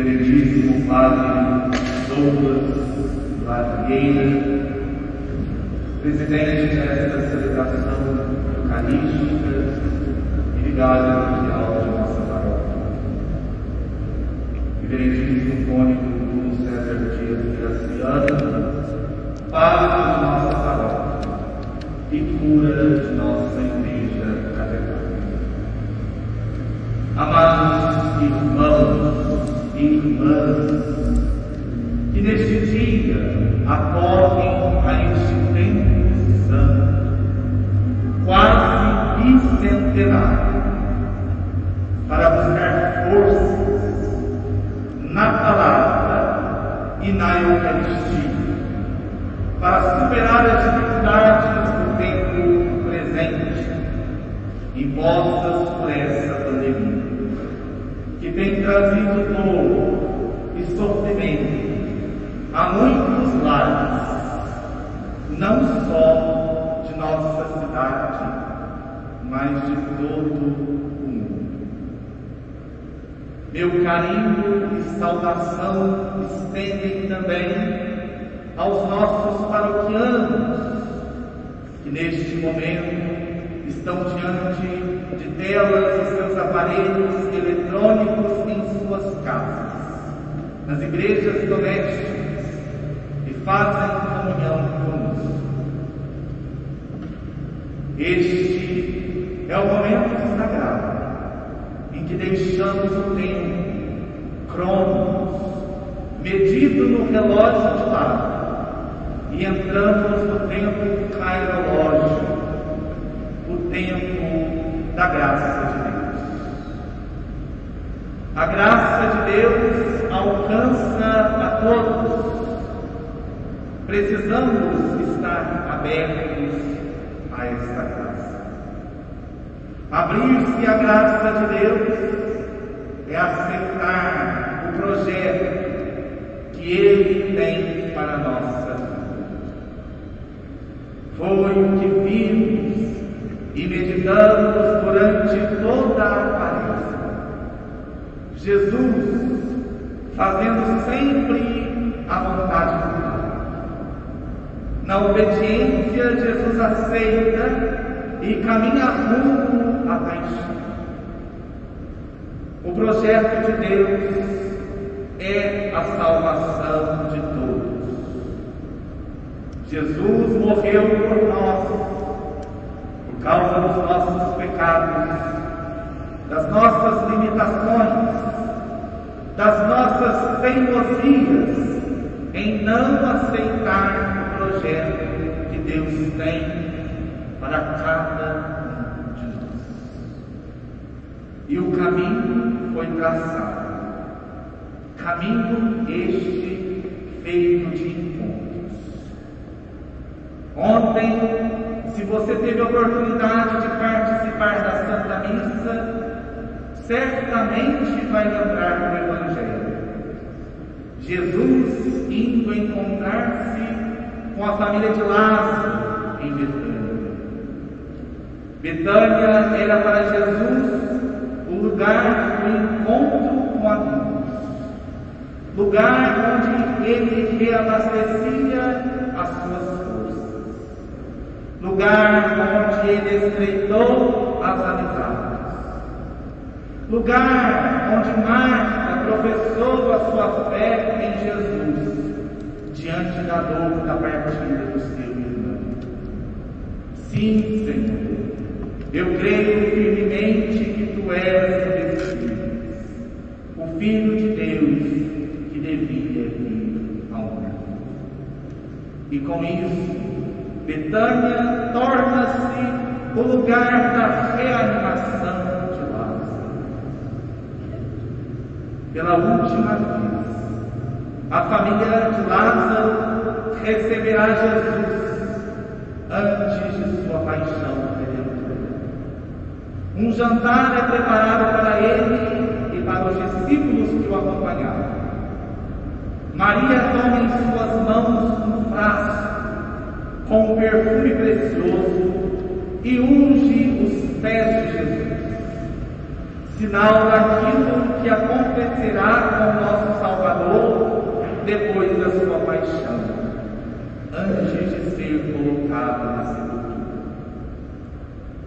Reverendíssimo Padre Douglas Ladrieira, presidente desta celebração eucarística e ligada mundial de nossa paróquia. Reverendíssimo Cônigo Bruno César Dias Graciano, Padre de nossa paróquia e cura de nossa igreja catedral. Amados irmãos e irmãs, que neste dia acorrem a este tempo santo, quase bicentenário, para buscar forças na palavra e na Eucaristia, para superar as dificuldades do tempo presente, impostas por essa pandemia, tem trazido dor e sofrimento a muitos lares, não só de nossa cidade, mas de todo o mundo. Meu carinho e saudação estendem também aos nossos paroquianos, que neste momento estão diante de telas e seus aparelhos eletrônicos em suas casas, nas igrejas domésticas, e fazem comunhão conosco. Este é o momento sagrado em que deixamos o tempo, cronos, medido no relógio de lado, e entramos no tempo cairológico, tempo da graça de Deus. A graça de Deus alcança a todos. Precisamos estar abertos a esta graça. Abrir-se à graça de Deus é aceitar o projeto que Ele tem para a nossa vida. Foi o que e meditamos durante toda a quaresma. Jesus fazendo sempre a vontade do Pai. Na obediência, Jesus aceita e caminha rumo à paixão. O projeto de Deus é a salvação de todos. Jesus morreu por nós, causa dos nossos pecados, das nossas limitações, das nossas teimosias em não aceitar o projeto que Deus tem para cada um de nós. E o caminho foi traçado. Caminho este feito de encontros. Ontem, se você teve a oportunidade de participar da Santa Missa, certamente vai lembrar do Evangelho. Jesus indo encontrar-se com a família de Lázaro em Betânia. Betânia era para Jesus o lugar do encontro com amigos, lugar onde ele reabastecia as suas lugar onde ele estreitou as amizades, lugar onde Marta professou a sua fé em Jesus diante da dor da partida do seu irmão. Sim, Senhor, eu creio firmemente que tu és o Messias, o Filho de Deus que devia vir ao mundo. E com isso, Betânia torna-se o lugar da reanimação de Lázaro. Pela última vez, a família de Lázaro receberá Jesus antes de sua paixão um jantar é preparado para ele e para os discípulos que o acompanhavam. Maria toma em suas mãos um frasco com perfume precioso e unge os pés de Jesus, sinal daquilo que acontecerá com nosso Salvador depois da sua paixão, antes de ser colocado na sepultura.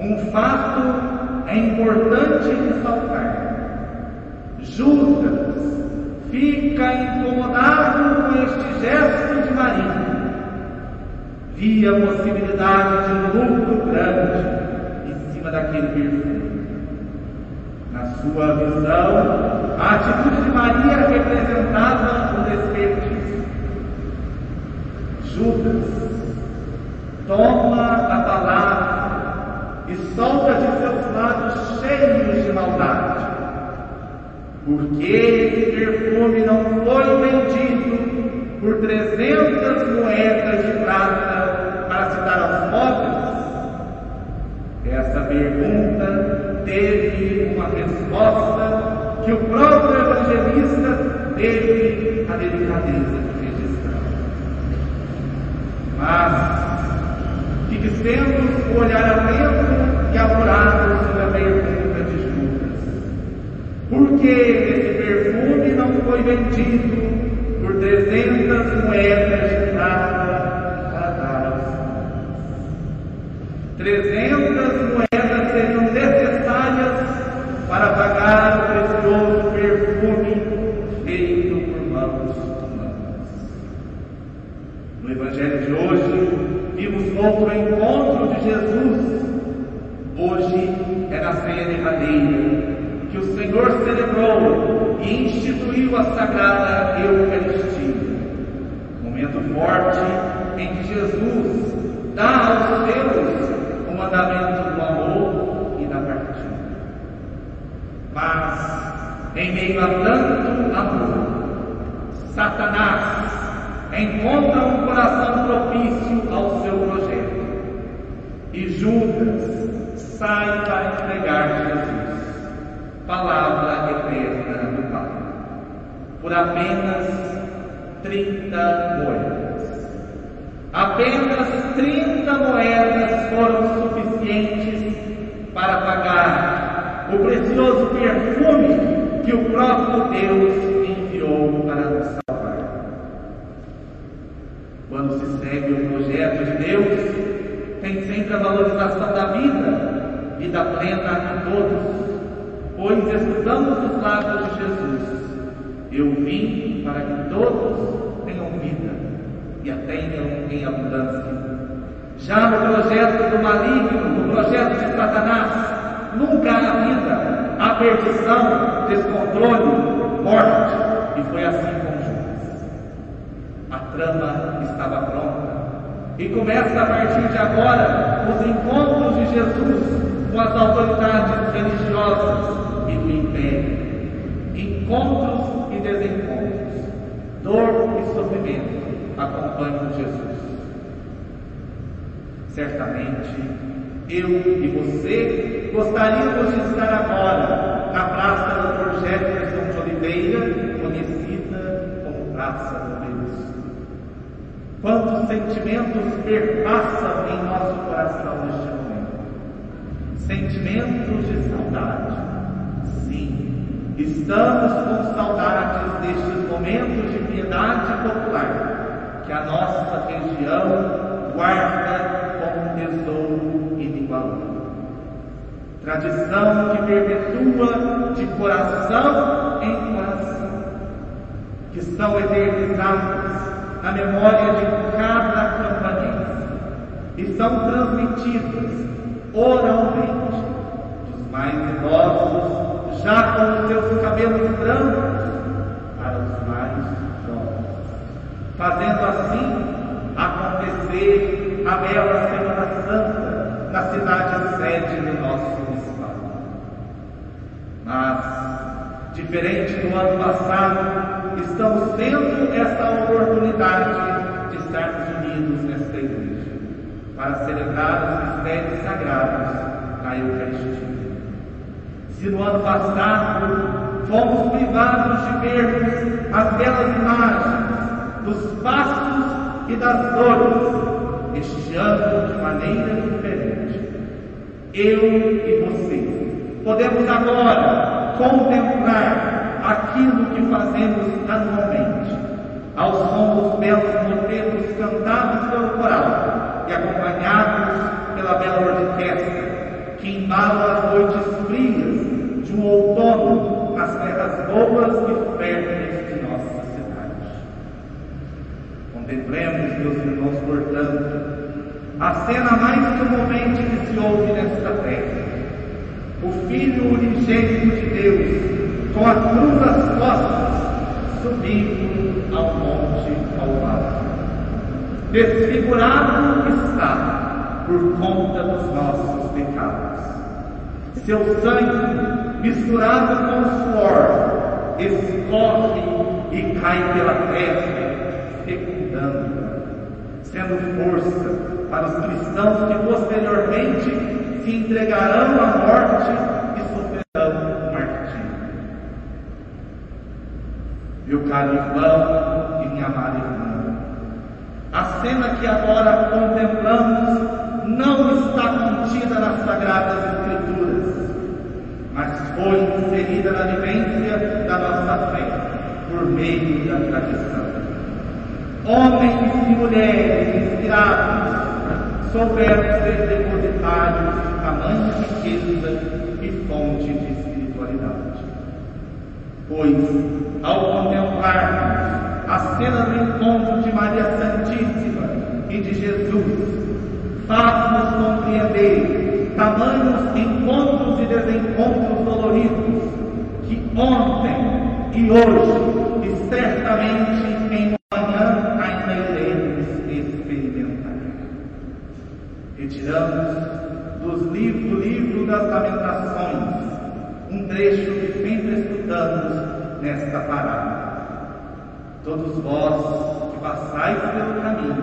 Um fato é importante ressaltar. Judas fica incomodado com este gesto de Maria Via a possibilidade de lucro grande em cima daquele perfume. Na sua visão, a atitude de Maria representava o desperdício. Judas toma a palavra e solta de seus lábios cheios de maldade. Porque esse perfume não foi vendido por trezentas moedas teve uma resposta que o próprio evangelista teve a delicadeza de registrar. Mas fixemos o olhar atento e apurado sobre a pergunta de Judas. Por que esse perfume não foi vendido por trezentas moedas de prata para dar aos pobres? Trezentas moedas seriam necessárias para pagar o precioso perfume feito por mãos humanas. No Evangelho de hoje, vimos outro encontro de Jesus. Hoje é na ceia derradeira que o Senhor celebrou e instituiu a sagrada Eucaristia. Momento forte em que Jesus dá aos seus o mandamento do amor e da partilha. Mas, em meio a tanto amor, Satanás encontra um coração propício ao seu projeto. E Judas sai para entregar Jesus, palavra eterna do Pai, por apenas 30 moedas. Apenas 30 moedas foram suficientes para pagar o precioso perfume que o próprio Deus enviou para nos salvar. Quando se segue o projeto de Deus, tem sempre a valorização da vida, vida plena a todos, pois escutamos os lábios de Jesus: Eu vim para que todos tenham vida e a tenham em abundância. Já no projeto do maligno, no projeto de Satanás, nunca há vida, há perdição, descontrole, morte. E foi assim com Judas. A trama estava pronta. E começa a partir de agora os encontros de Jesus com as autoridades religiosas e do império. Encontros e desencontros, dor e sofrimento acompanham Jesus. Certamente, eu e você gostaríamos de estar agora na Praça do Jefferson de Oliveira, conhecida como Praça do Deus. Quantos sentimentos perpassam em nosso coração neste momento? Sentimentos de saudade. Sim, estamos com saudades destes momentos de piedade popular que a nossa região guarda como um tesouro inigualável. Tradição que perpetua de coração em coração, que são eternizadas na memória de cada campanense e são transmitidas oralmente. Dos mais idosos, já com os seus cabelos brancos, para os mais jovens, fazendo assim acontecer a bela Semana Santa na cidade sede do nosso Estado. Mas, diferente do ano passado, estamos tendo esta oportunidade de estarmos unidos nesta igreja para celebrar os mistérios sagrados da Eucaristia. Se no ano passado fomos privados de vermos as belas imagens dos passos e das dores, este ano de maneira diferente. Eu e você podemos agora contemplar fazemos anualmente, ao som dos belos folhetos cantados pelo coral e acompanhados pela bela orquestra, que embala as noites frias de um outono nas terras boas e férteis de nossa cidade. Contemplemos, meus irmãos, portanto, a cena mais comovente que se ouve nesta terra. O Filho unigênito de Deus, com a cruz às costas, subindo ao monte Calvário. Desfigurado está por conta dos nossos pecados. Seu sangue, misturado com suor, escorre e cai pela terra, fecundando sendo força para os cristãos que posteriormente se entregarão à morte Meu caro irmão e minha amada irmã, a cena que agora contemplamos não está contida nas Sagradas Escrituras, mas foi inserida na vivência da nossa fé por meio da tradição. Homens e mulheres inspirados souberam ser depositários de tamanha riqueza e fonte de. Pois, ao contemplarmos a cena do encontro de Maria Santíssima e de Jesus, faz-nos compreender tamanhos encontros e desencontros doloridos que ontem e hoje, e certamente em Retiramos dos livros, do livro das Lamentações um trecho que sempre estudamos nesta parada. Todos vós que passais pelo caminho,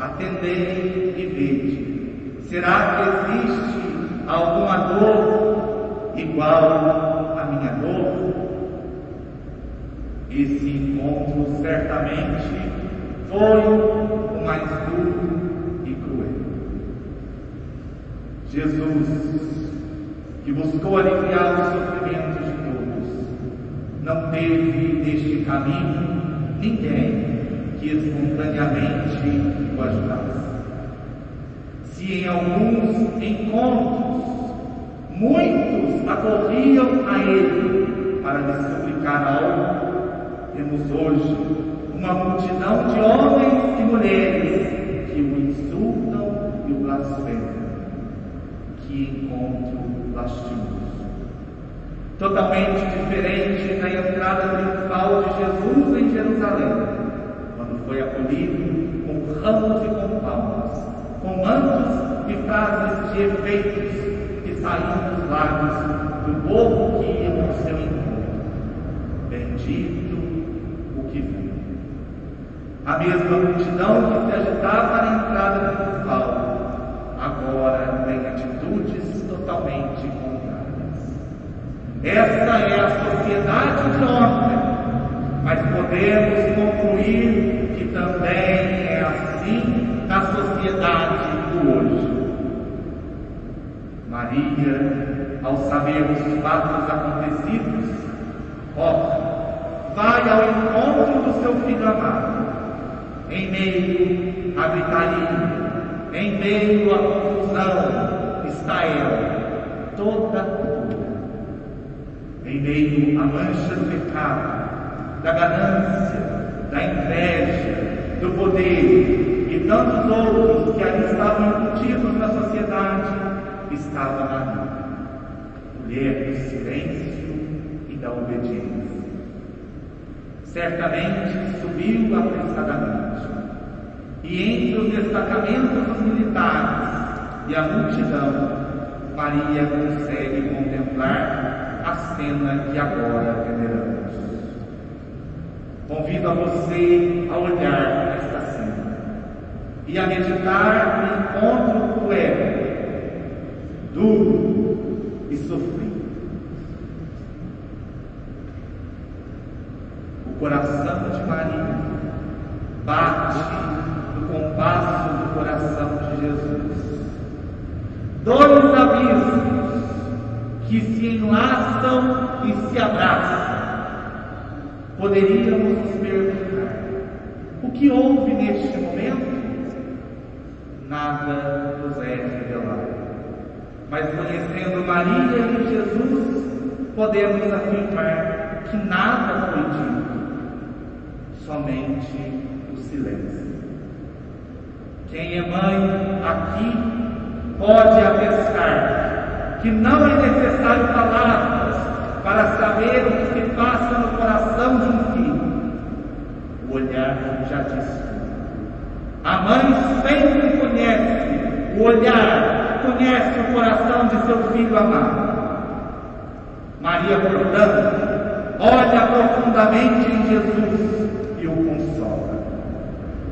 atendei e vede. Será que existe alguma dor igual à minha dor? Esse encontro certamente foi o mais duro Jesus, que buscou aliviar os sofrimentos de todos, não teve neste caminho ninguém que espontaneamente o ajudasse. Se em alguns encontros muitos acorriam a ele para lhe suplicar algo, temos hoje uma multidão de homens e mulheres que o insultam e o blasfemam que encontro lastimoso. Totalmente diferente da entrada triunfal de Jesus em Jerusalém, quando foi acolhido com ramos e com palmas, com mantos e frases de efeitos que saíam dos lábios do povo que ia ao seu encontro. Bendito o que vem. A mesma multidão que se agitava na entrada triunfal agora tem atitudes totalmente contrárias. Esta é a sociedade de ontem, mas podemos concluir que também é assim na sociedade do hoje. Maria, ao saber os fatos acontecidos, ó, vai ao encontro do seu filho amado, em meio à gritaria, em meio à confusão está ela, toda. Em meio à mancha do pecado, da ganância, da inveja, do poder e tantos outros que ali estavam incutidos na sociedade, estava Maria, mulher do silêncio e da obediência. Certamente subiu apressadamente e entre os destacamentos dos militares e a multidão, Maria consegue contemplar a cena que agora veneramos. Convido a você a olhar esta cena e a meditar no encontro cruel, duro e sofrido. O coração de Maria bate compasso do coração de Jesus. Dois que se enlaçam e se abraçam. Poderíamos nos perguntar: O que houve neste momento? Nada nos é revelado. Mas conhecendo Maria e Jesus, podemos afirmar que nada foi dito, somente o silêncio. Quem é mãe aqui pode atestar que não é necessário palavras para saber o que se passa no coração de um filho. O olhar já diz A mãe sempre conhece o olhar, conhece o coração de seu filho amado. Maria, portanto, olha profundamente em Jesus e o consola.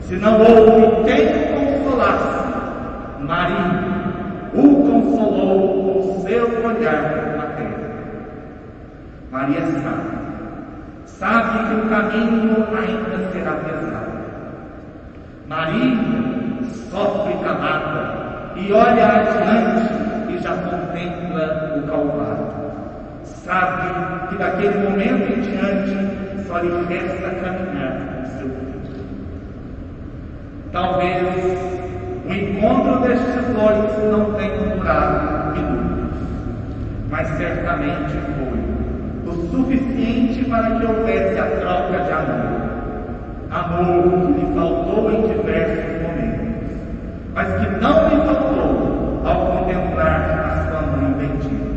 Se não houve quem consolasse, Maria com seu olhar materno. Maria sabe, sabe que o caminho ainda será pesado. Maria sofre calada e olha adiante e já contempla o Calvário sabe que daquele momento em diante só lhe resta caminhar com seu filho. Talvez o encontro destes dois não tenha durado minutos, mas certamente foi o suficiente para que houvesse a troca de amor. Amor que lhe faltou em diversos momentos, mas que não lhe faltou ao contemplar a sua mãe bendita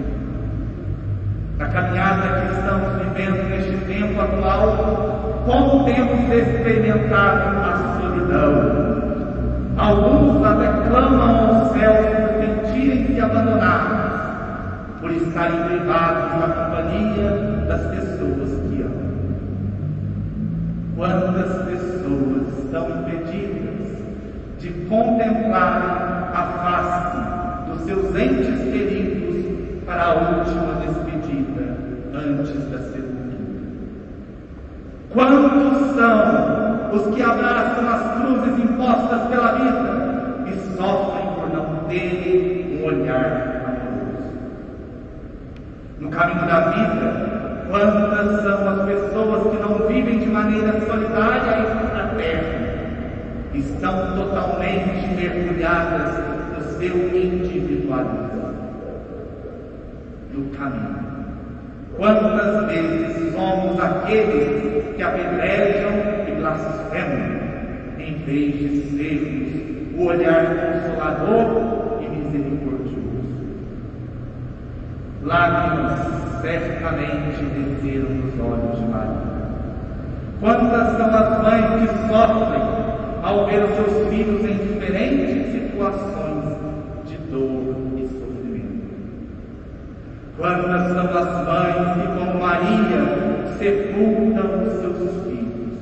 na caminhada que estamos vivendo neste tempo atual, como temos experimentado a solidão. Estarem privados companhia das pessoas que amam. Quantas pessoas estão impedidas de contemplar a face dos seus entes queridos para a última despedida antes da sepultura. Quantos são os que abraçam as cruzes impostas pela vida e sofrem por não terem um olhar amoroso? No caminho da vida, quantas são as pessoas que não vivem de maneira solidária e fraterna, estão totalmente mergulhadas no seu individualismo? do caminho. Quantas vezes somos aqueles que apedrejam e blasfemam, em vez de sermos o olhar consolador e misericordioso? Lágrimas certamente desceram nos olhos de Maria. Quantas são as mães que sofrem ao ver os seus filhos em diferentes situações de dor Quantas são as mães que, como Maria, sepultam os seus filhos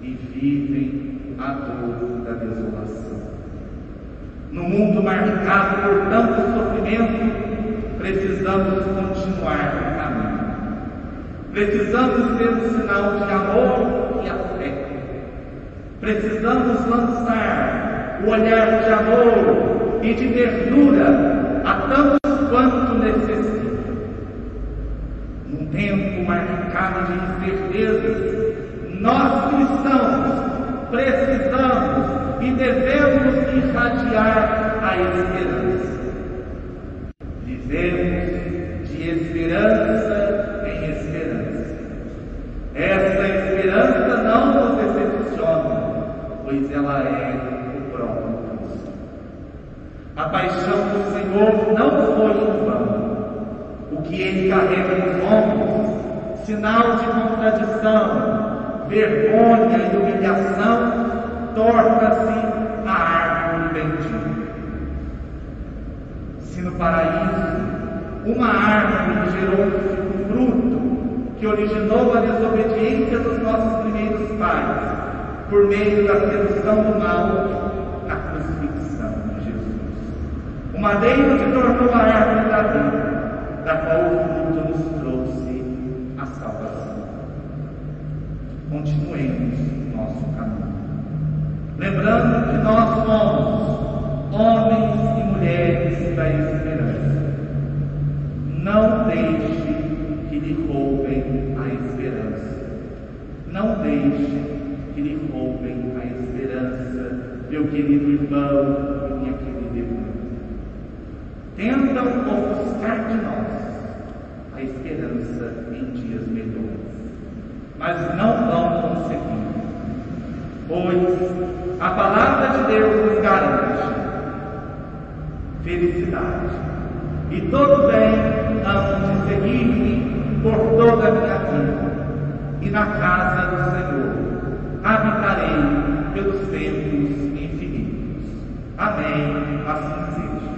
e vivem a dor da desolação. No mundo marcado por tanto sofrimento, precisamos continuar o caminho. Precisamos ser um sinal de amor e afeto. Precisamos lançar o olhar de amor e de ternura a tantos quanto necessita. Num tempo marcado de incertezas, nós cristãos precisamos e devemos irradiar a esperança. Vivemos de esperança em esperança. Essa esperança não nos decepciona, pois ela é o próprio a paixão do Senhor não foi em vão. O que ele carrega nos ombros, sinal de contradição, vergonha e humilhação, torna-se a árvore bendita. No paraíso uma árvore gerou um fruto que originou a desobediência dos nossos primeiros pais, por meio da sedução do mal, madeiro que tornou a árvore da vida, da qual o fruto nos trouxe a salvação. Continuemos nosso caminho. Lembrando que nós somos homens e mulheres da esperança. Não deixe que lhe roubem a esperança. Não deixe que lhe roubem a esperança, meu querido irmão minha querida irmã. Tentam ofuscar de nós a esperança em dias melhores, mas não vão conseguir, pois a palavra de Deus nos garante felicidade e todo bem hão de seguir-me por toda a minha vida, e na casa do Senhor habitarei pelos tempos infinitos. Amém. Assim seja.